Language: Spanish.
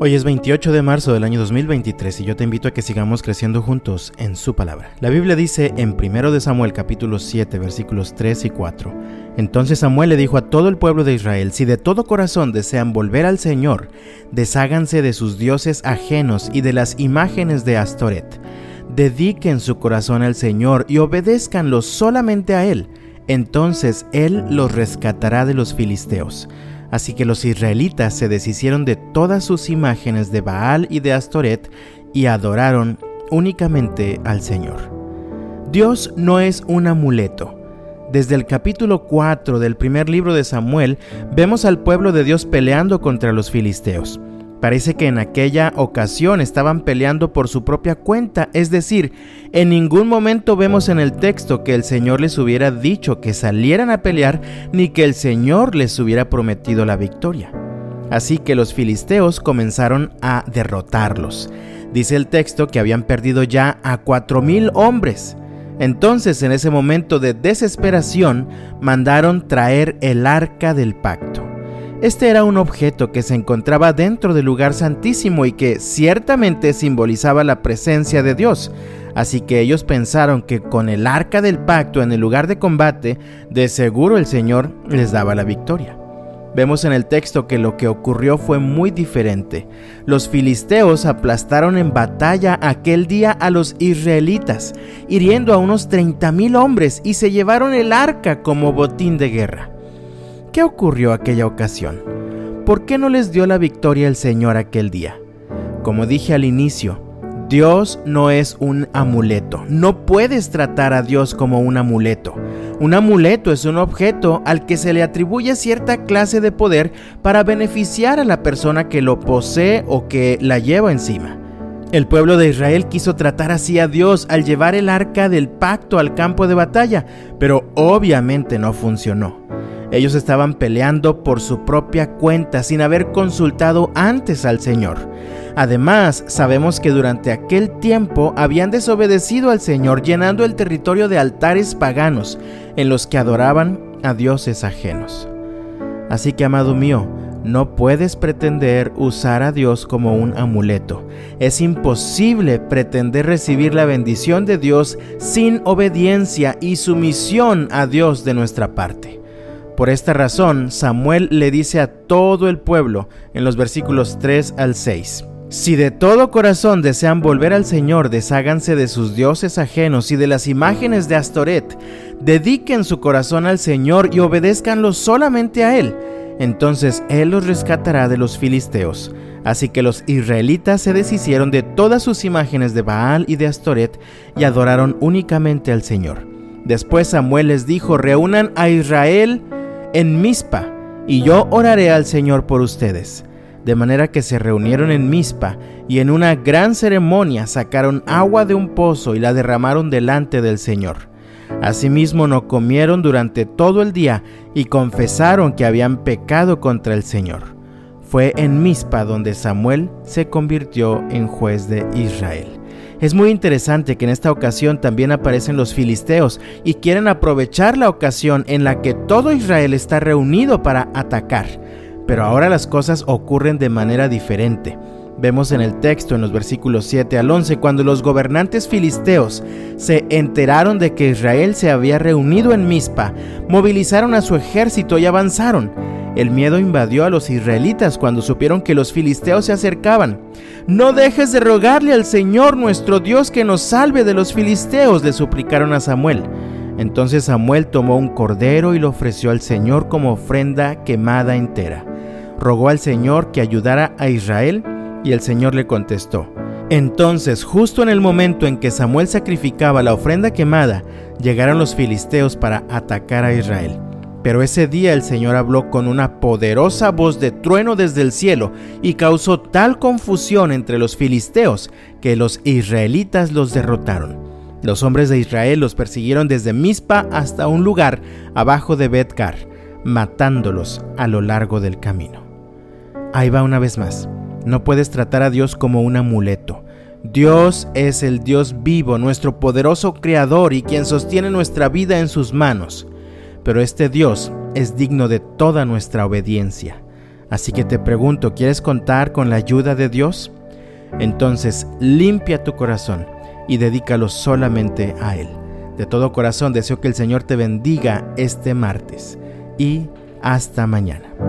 Hoy es 28 de marzo del año 2023 y yo te invito a que sigamos creciendo juntos en su palabra. La Biblia dice en 1 de Samuel capítulo 7 versículos 3 y 4. Entonces Samuel le dijo a todo el pueblo de Israel, si de todo corazón desean volver al Señor, desháganse de sus dioses ajenos y de las imágenes de Astoret. Dediquen su corazón al Señor y obedézcanlo solamente a Él. Entonces Él los rescatará de los filisteos. Así que los israelitas se deshicieron de todas sus imágenes de Baal y de Astoret y adoraron únicamente al Señor. Dios no es un amuleto. Desde el capítulo 4 del primer libro de Samuel vemos al pueblo de Dios peleando contra los filisteos. Parece que en aquella ocasión estaban peleando por su propia cuenta, es decir, en ningún momento vemos en el texto que el Señor les hubiera dicho que salieran a pelear ni que el Señor les hubiera prometido la victoria. Así que los filisteos comenzaron a derrotarlos. Dice el texto que habían perdido ya a cuatro mil hombres. Entonces, en ese momento de desesperación, mandaron traer el arca del pacto. Este era un objeto que se encontraba dentro del lugar santísimo y que ciertamente simbolizaba la presencia de Dios. Así que ellos pensaron que con el arca del pacto en el lugar de combate, de seguro el Señor les daba la victoria. Vemos en el texto que lo que ocurrió fue muy diferente. Los filisteos aplastaron en batalla aquel día a los israelitas, hiriendo a unos 30.000 hombres y se llevaron el arca como botín de guerra. ¿Qué ocurrió aquella ocasión? ¿Por qué no les dio la victoria el Señor aquel día? Como dije al inicio, Dios no es un amuleto. No puedes tratar a Dios como un amuleto. Un amuleto es un objeto al que se le atribuye cierta clase de poder para beneficiar a la persona que lo posee o que la lleva encima. El pueblo de Israel quiso tratar así a Dios al llevar el arca del pacto al campo de batalla, pero obviamente no funcionó. Ellos estaban peleando por su propia cuenta sin haber consultado antes al Señor. Además, sabemos que durante aquel tiempo habían desobedecido al Señor llenando el territorio de altares paganos en los que adoraban a dioses ajenos. Así que, amado mío, no puedes pretender usar a Dios como un amuleto. Es imposible pretender recibir la bendición de Dios sin obediencia y sumisión a Dios de nuestra parte. Por esta razón, Samuel le dice a todo el pueblo en los versículos 3 al 6. Si de todo corazón desean volver al Señor, desháganse de sus dioses ajenos y de las imágenes de Astoret, dediquen su corazón al Señor y obedézcanlo solamente a Él. Entonces Él los rescatará de los filisteos. Así que los israelitas se deshicieron de todas sus imágenes de Baal y de Astoret y adoraron únicamente al Señor. Después Samuel les dijo, reúnan a Israel en Mizpa, y yo oraré al Señor por ustedes. De manera que se reunieron en Mizpa, y en una gran ceremonia sacaron agua de un pozo y la derramaron delante del Señor. Asimismo no comieron durante todo el día y confesaron que habían pecado contra el Señor. Fue en Mizpa donde Samuel se convirtió en juez de Israel. Es muy interesante que en esta ocasión también aparecen los filisteos y quieren aprovechar la ocasión en la que todo Israel está reunido para atacar. Pero ahora las cosas ocurren de manera diferente. Vemos en el texto en los versículos 7 al 11 cuando los gobernantes filisteos se enteraron de que Israel se había reunido en Mizpa, movilizaron a su ejército y avanzaron. El miedo invadió a los israelitas cuando supieron que los filisteos se acercaban. No dejes de rogarle al Señor nuestro Dios que nos salve de los filisteos, le suplicaron a Samuel. Entonces Samuel tomó un cordero y lo ofreció al Señor como ofrenda quemada entera. Rogó al Señor que ayudara a Israel y el Señor le contestó. Entonces, justo en el momento en que Samuel sacrificaba la ofrenda quemada, llegaron los filisteos para atacar a Israel. Pero ese día el Señor habló con una poderosa voz de trueno desde el cielo y causó tal confusión entre los filisteos que los israelitas los derrotaron. Los hombres de Israel los persiguieron desde Mizpa hasta un lugar abajo de Betcar, matándolos a lo largo del camino. Ahí va una vez más. No puedes tratar a Dios como un amuleto. Dios es el Dios vivo, nuestro poderoso Creador y quien sostiene nuestra vida en sus manos pero este Dios es digno de toda nuestra obediencia. Así que te pregunto, ¿quieres contar con la ayuda de Dios? Entonces limpia tu corazón y dedícalo solamente a Él. De todo corazón deseo que el Señor te bendiga este martes y hasta mañana.